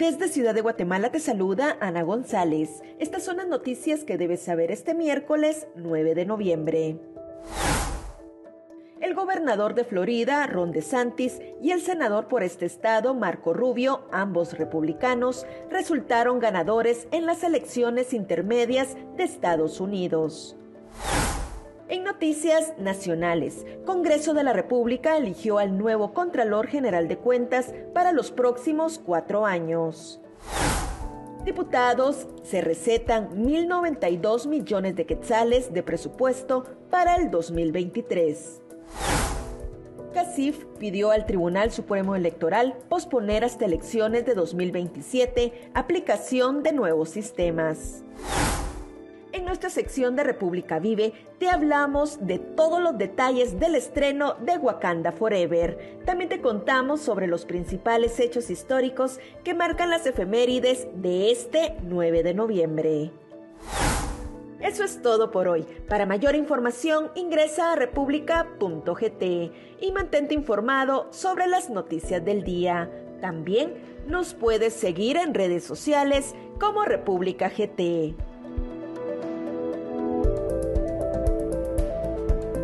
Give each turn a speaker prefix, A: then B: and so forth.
A: Desde Ciudad de Guatemala te saluda Ana González. Estas son las noticias que debes saber este miércoles 9 de noviembre. El gobernador de Florida, Ron DeSantis, y el senador por este estado, Marco Rubio, ambos republicanos, resultaron ganadores en las elecciones intermedias de Estados Unidos. En noticias nacionales, Congreso de la República eligió al nuevo Contralor General de Cuentas para los próximos cuatro años. Diputados se recetan 1.092 millones de quetzales de presupuesto para el 2023. CACIF pidió al Tribunal Supremo Electoral posponer hasta elecciones de 2027 aplicación de nuevos sistemas. En nuestra sección de República Vive te hablamos de todos los detalles del estreno de Wakanda Forever. También te contamos sobre los principales hechos históricos que marcan las efemérides de este 9 de noviembre. Eso es todo por hoy. Para mayor información ingresa a república.gt y mantente informado sobre las noticias del día. También nos puedes seguir en redes sociales como República GT.